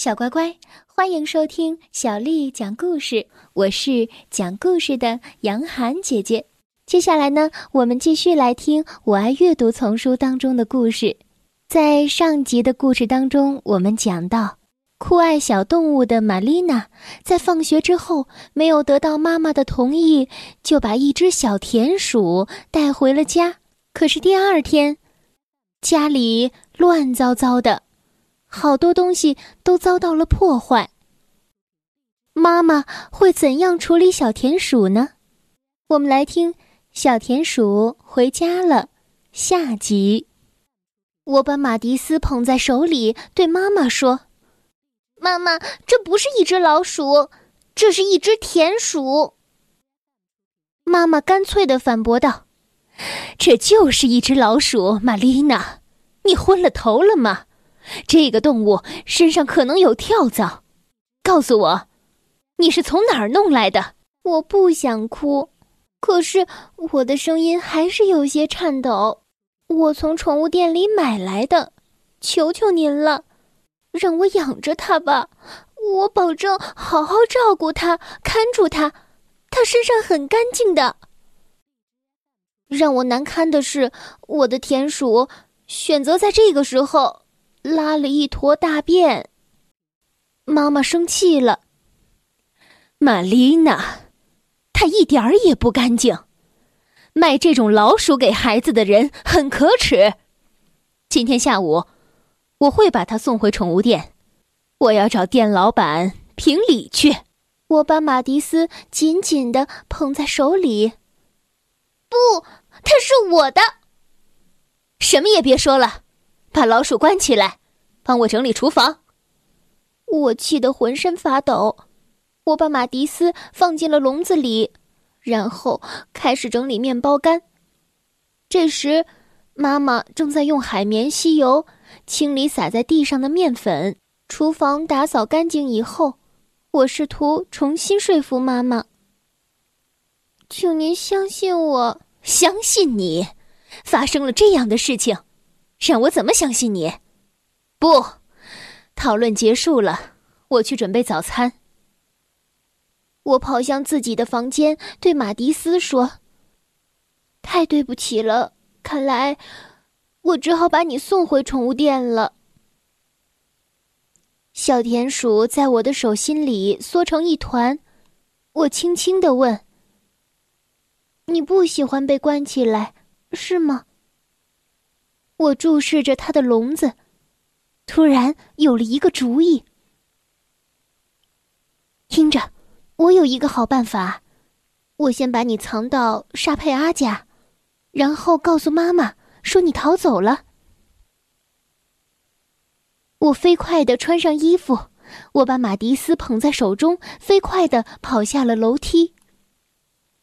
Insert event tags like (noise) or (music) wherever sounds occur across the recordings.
小乖乖，欢迎收听小丽讲故事。我是讲故事的杨涵姐姐。接下来呢，我们继续来听《我爱阅读》丛书当中的故事。在上集的故事当中，我们讲到，酷爱小动物的玛丽娜在放学之后没有得到妈妈的同意，就把一只小田鼠带回了家。可是第二天，家里乱糟糟的。好多东西都遭到了破坏。妈妈会怎样处理小田鼠呢？我们来听《小田鼠回家了》下集。我把马蒂斯捧在手里，对妈妈说：“妈妈，这不是一只老鼠，这是一只田鼠。”妈妈干脆的反驳道：“这就是一只老鼠，玛丽娜，你昏了头了吗？”这个动物身上可能有跳蚤，告诉我，你是从哪儿弄来的？我不想哭，可是我的声音还是有些颤抖。我从宠物店里买来的，求求您了，让我养着它吧，我保证好好照顾它，看住它，它身上很干净的。让我难堪的是，我的田鼠选择在这个时候。拉了一坨大便，妈妈生气了。玛丽娜，她一点儿也不干净，卖这种老鼠给孩子的人很可耻。今天下午，我会把它送回宠物店，我要找店老板评理去。我把马蒂斯紧紧的捧在手里。不，它是我的。什么也别说了。把老鼠关起来，帮我整理厨房。我气得浑身发抖。我把马蒂斯放进了笼子里，然后开始整理面包干。这时，妈妈正在用海绵吸油清理洒在地上的面粉。厨房打扫干净以后，我试图重新说服妈妈：“请您相信我，相信你。发生了这样的事情。”让我怎么相信你？不，讨论结束了，我去准备早餐。我跑向自己的房间，对马蒂斯说：“太对不起了，看来我只好把你送回宠物店了。”小田鼠在我的手心里缩成一团，我轻轻的问：“你不喜欢被关起来，是吗？”我注视着他的笼子，突然有了一个主意。听着，我有一个好办法，我先把你藏到沙佩阿家，然后告诉妈妈说你逃走了。我飞快的穿上衣服，我把马蒂斯捧在手中，飞快的跑下了楼梯。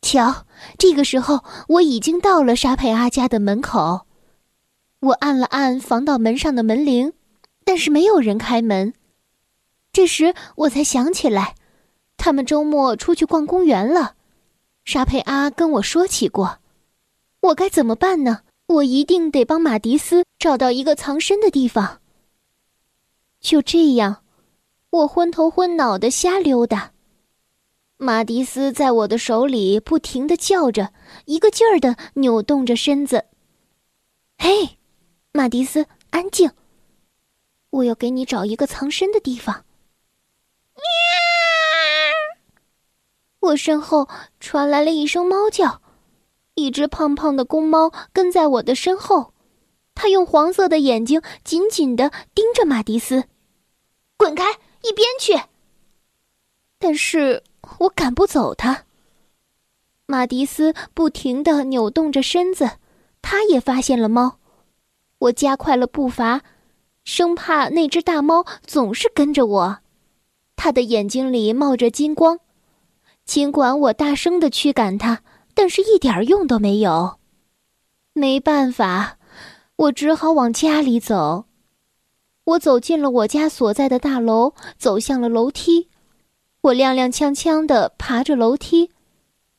瞧，这个时候我已经到了沙佩阿家的门口。我按了按防盗门上的门铃，但是没有人开门。这时我才想起来，他们周末出去逛公园了。沙佩阿跟我说起过，我该怎么办呢？我一定得帮马迪斯找到一个藏身的地方。就这样，我昏头昏脑的瞎溜达。马迪斯在我的手里不停的叫着，一个劲儿的扭动着身子。嘿！马迪斯，安静！我要给你找一个藏身的地方。我身后传来了一声猫叫，一只胖胖的公猫跟在我的身后，它用黄色的眼睛紧紧的盯着马迪斯。滚开，一边去！但是我赶不走它。马迪斯不停的扭动着身子，他也发现了猫。我加快了步伐，生怕那只大猫总是跟着我。它的眼睛里冒着金光，尽管我大声的驱赶它，但是一点用都没有。没办法，我只好往家里走。我走进了我家所在的大楼，走向了楼梯。我踉踉跄跄的爬着楼梯，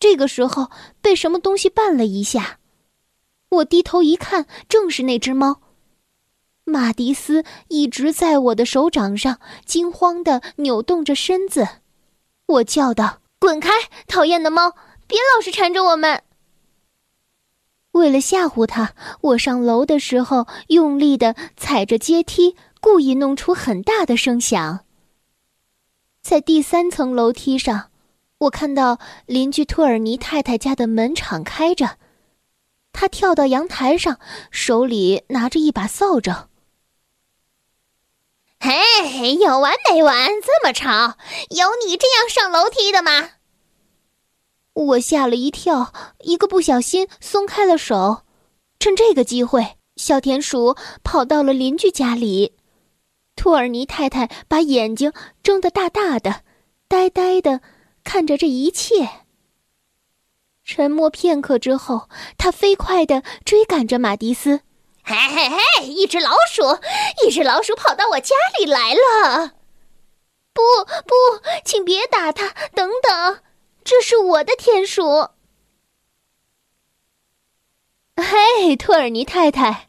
这个时候被什么东西绊了一下。我低头一看，正是那只猫。马蒂斯一直在我的手掌上惊慌的扭动着身子，我叫道：“滚开，讨厌的猫，别老是缠着我们！”为了吓唬他，我上楼的时候用力的踩着阶梯，故意弄出很大的声响。在第三层楼梯上，我看到邻居托尔尼太太家的门敞开着，他跳到阳台上，手里拿着一把扫帚。嘿，有完没完？这么吵，有你这样上楼梯的吗？我吓了一跳，一个不小心松开了手。趁这个机会，小田鼠跑到了邻居家里。托尔尼太太把眼睛睁得大大的，呆呆的看着这一切。沉默片刻之后，他飞快地追赶着马蒂斯。嘿嘿嘿！一只老鼠，一只老鼠跑到我家里来了！不不，请别打它！等等，这是我的田鼠。嘿，托尔尼太太，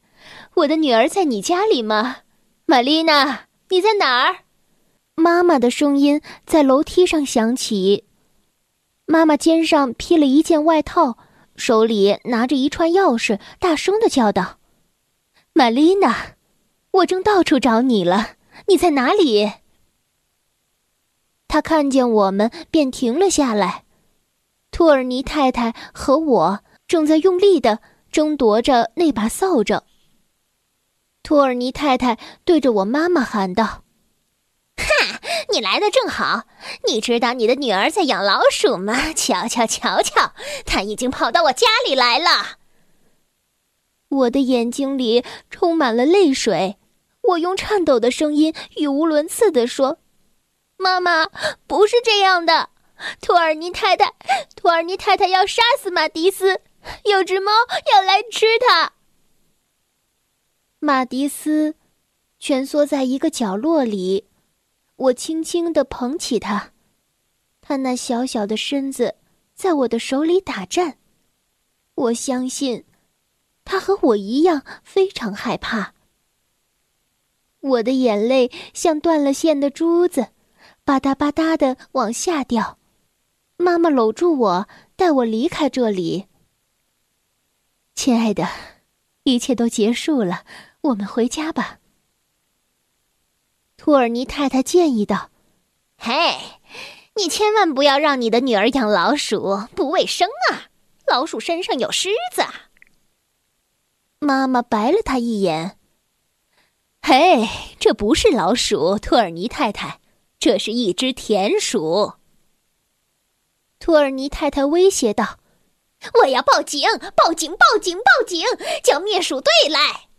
我的女儿在你家里吗？玛丽娜，你在哪儿？妈妈的声音在楼梯上响起。妈妈肩上披了一件外套，手里拿着一串钥匙，大声的叫道。玛丽娜，我正到处找你了，你在哪里？他看见我们，便停了下来。托尔尼太太和我正在用力的争夺着那把扫帚。托尔尼太太对着我妈妈喊道：“哈，(laughs) 你来的正好！你知道你的女儿在养老鼠吗？瞧瞧瞧瞧，她已经跑到我家里来了。”我的眼睛里充满了泪水，我用颤抖的声音语无伦次地说：“妈妈，不是这样的，托尔尼太太，托尔尼太太要杀死马迪斯，有只猫要来吃它。”马迪斯蜷缩在一个角落里，我轻轻地捧起他，他那小小的身子在我的手里打颤，我相信。他和我一样非常害怕。我的眼泪像断了线的珠子，吧嗒吧嗒的往下掉。妈妈搂住我，带我离开这里。亲爱的，一切都结束了，我们回家吧。托尔尼太太建议道：“嘿，你千万不要让你的女儿养老鼠，不卫生啊！老鼠身上有虱子。”妈妈白了他一眼。嘿，这不是老鼠，托尔尼太太，这是一只田鼠。托尔尼太太威胁道：“我要报警！报警！报警！报警！叫灭鼠队来！”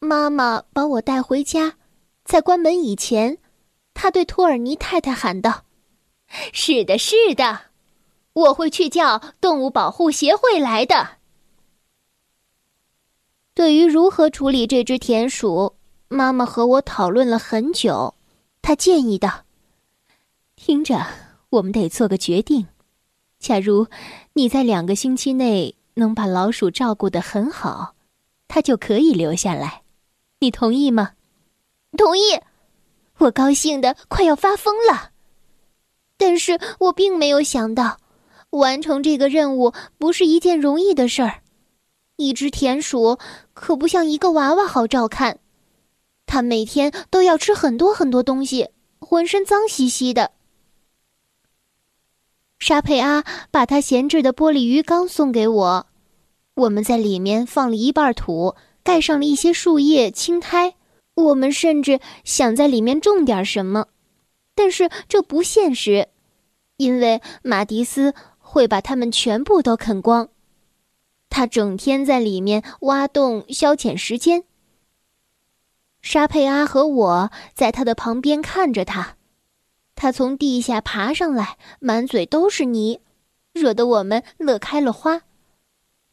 妈妈把我带回家，在关门以前，他对托尔尼太太喊道：“是的，是的，我会去叫动物保护协会来的。”对于如何处理这只田鼠，妈妈和我讨论了很久。她建议道：“听着，我们得做个决定。假如你在两个星期内能把老鼠照顾得很好，它就可以留下来。你同意吗？”“同意。”我高兴的快要发疯了。但是我并没有想到，完成这个任务不是一件容易的事儿。一只田鼠可不像一个娃娃好照看，它每天都要吃很多很多东西，浑身脏兮兮的。沙佩阿把他闲置的玻璃鱼缸送给我，我们在里面放了一半土，盖上了一些树叶、青苔。我们甚至想在里面种点什么，但是这不现实，因为马迪斯会把它们全部都啃光。他整天在里面挖洞消遣时间。沙佩阿和我在他的旁边看着他，他从地下爬上来，满嘴都是泥，惹得我们乐开了花。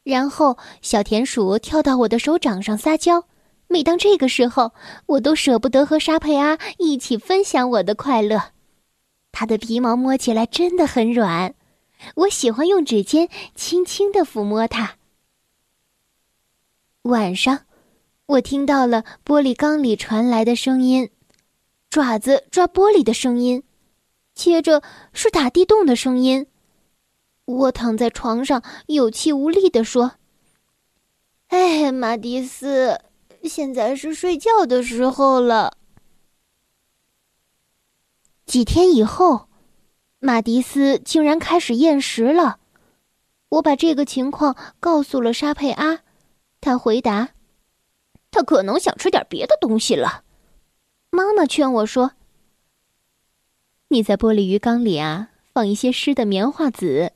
然后小田鼠跳到我的手掌上撒娇，每当这个时候，我都舍不得和沙佩阿一起分享我的快乐。它的皮毛摸起来真的很软，我喜欢用指尖轻轻的抚摸它。晚上，我听到了玻璃缸里传来的声音，爪子抓玻璃的声音，接着是打地洞的声音。我躺在床上，有气无力地说：“哎，马蒂斯，现在是睡觉的时候了。”几天以后，马蒂斯竟然开始厌食了。我把这个情况告诉了沙佩阿，他回答：“他可能想吃点别的东西了。”妈妈劝我说：“你在玻璃鱼缸里啊，放一些湿的棉花籽。”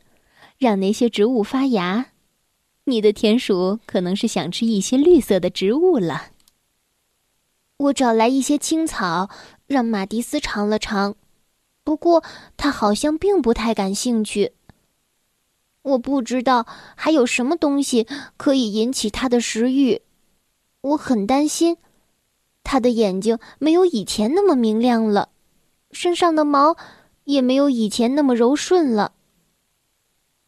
让那些植物发芽，你的田鼠可能是想吃一些绿色的植物了。我找来一些青草，让马蒂斯尝了尝，不过他好像并不太感兴趣。我不知道还有什么东西可以引起他的食欲，我很担心，他的眼睛没有以前那么明亮了，身上的毛也没有以前那么柔顺了。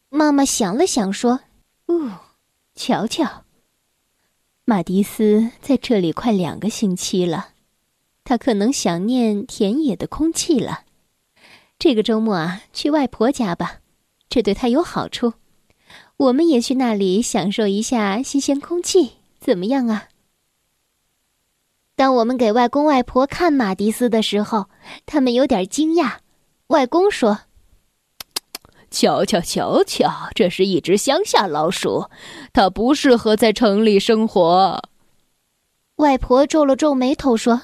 妈妈想了想，说：“哦，瞧瞧，马蒂斯在这里快两个星期了，他可能想念田野的空气了。这个周末啊，去外婆家吧，这对他有好处。我们也去那里享受一下新鲜空气，怎么样啊？”当我们给外公外婆看马蒂斯的时候，他们有点惊讶。外公说。瞧瞧瞧瞧，这是一只乡下老鼠，它不适合在城里生活。外婆皱了皱眉头说：“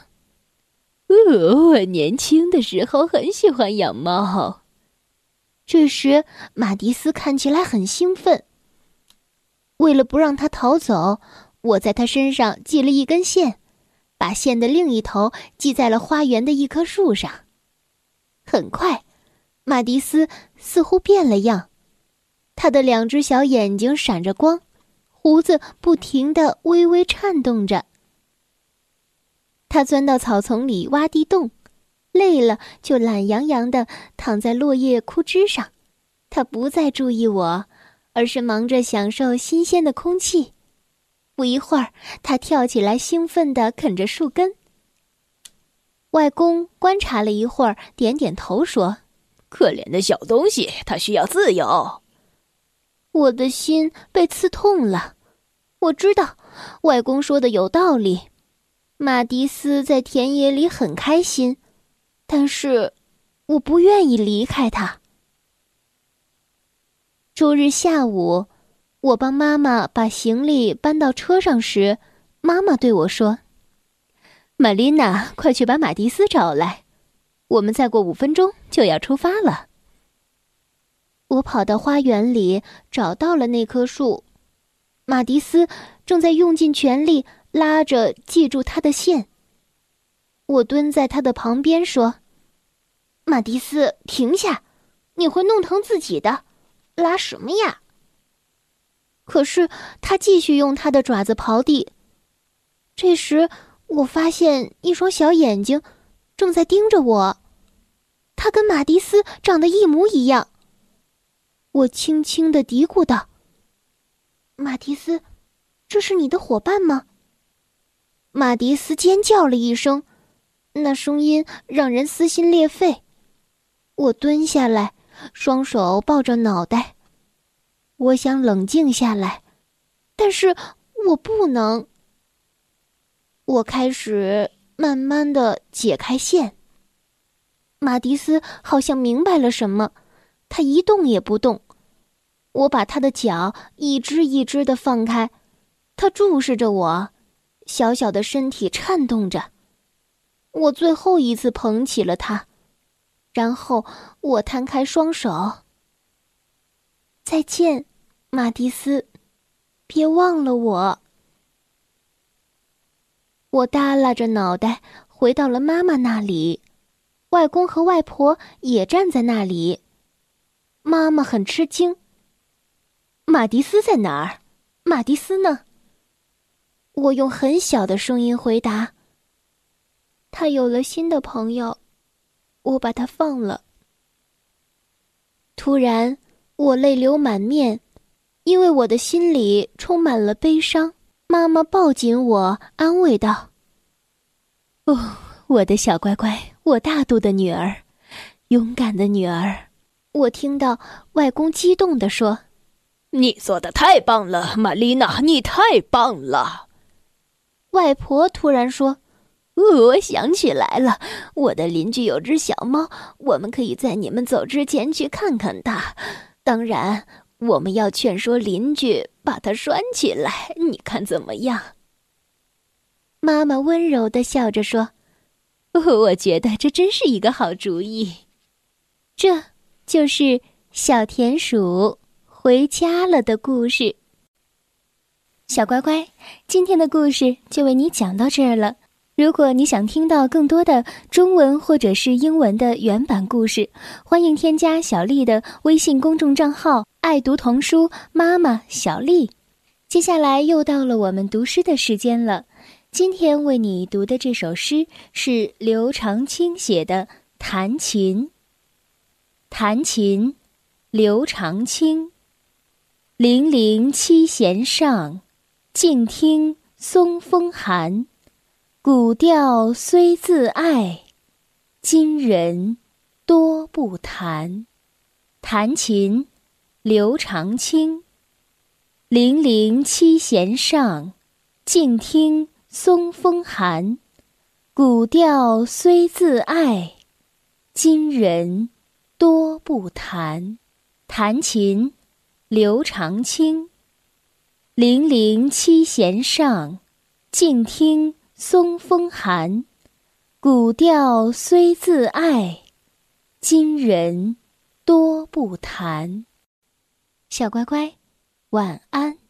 呃我年轻的时候很喜欢养猫。”这时，马迪斯看起来很兴奋。为了不让它逃走，我在它身上系了一根线，把线的另一头系在了花园的一棵树上。很快。马蒂斯似乎变了样，他的两只小眼睛闪着光，胡子不停的微微颤动着。他钻到草丛里挖地洞，累了就懒洋洋的躺在落叶枯枝上。他不再注意我，而是忙着享受新鲜的空气。不一会儿，他跳起来，兴奋的啃着树根。外公观察了一会儿，点点头说。可怜的小东西，它需要自由。我的心被刺痛了。我知道，外公说的有道理。马蒂斯在田野里很开心，但是我不愿意离开他。周日下午，我帮妈妈把行李搬到车上时，妈妈对我说：“玛丽娜，快去把马蒂斯找来。”我们再过五分钟就要出发了。我跑到花园里，找到了那棵树，马蒂斯正在用尽全力拉着系住他的线。我蹲在他的旁边说：“马蒂斯，停下，你会弄疼自己的，拉什么呀？”可是他继续用他的爪子刨地。这时，我发现一双小眼睛。正在盯着我，他跟马蒂斯长得一模一样。我轻轻的嘀咕道：“马蒂斯，这是你的伙伴吗？”马蒂斯尖叫了一声，那声音让人撕心裂肺。我蹲下来，双手抱着脑袋，我想冷静下来，但是我不能。我开始。慢慢的解开线。马蒂斯好像明白了什么，他一动也不动。我把他的脚一只一只的放开，他注视着我，小小的身体颤动着。我最后一次捧起了他，然后我摊开双手。再见，马蒂斯，别忘了我。我耷拉着脑袋回到了妈妈那里，外公和外婆也站在那里。妈妈很吃惊。马蒂斯在哪儿？马蒂斯呢？我用很小的声音回答：“他有了新的朋友，我把他放了。”突然，我泪流满面，因为我的心里充满了悲伤。妈妈抱紧我，安慰道：“哦，我的小乖乖，我大度的女儿，勇敢的女儿。”我听到外公激动地说：“你做的太棒了，玛丽娜，你太棒了。”外婆突然说：“我想起来了，我的邻居有只小猫，我们可以在你们走之前去看看它。当然，我们要劝说邻居把它拴起来，你看怎么样？”妈妈温柔的笑着说：“ (laughs) 我觉得这真是一个好主意。”这。就是小田鼠回家了的故事。小乖乖，今天的故事就为你讲到这儿了。如果你想听到更多的中文或者是英文的原版故事，欢迎添加小丽的微信公众账号“爱读童书妈妈小丽”。接下来又到了我们读诗的时间了。今天为你读的这首诗是刘长卿写的《弹琴》。弹琴，刘长卿。零零七弦上，静听松风寒。古调虽自爱，今人多不弹。弹琴，刘长卿。零零七弦上，静听松风寒。古调虽自爱，今人。多不弹，弹琴，刘长卿。零零七弦上，静听松风寒。古调虽自爱，今人多不弹。小乖乖，晚安。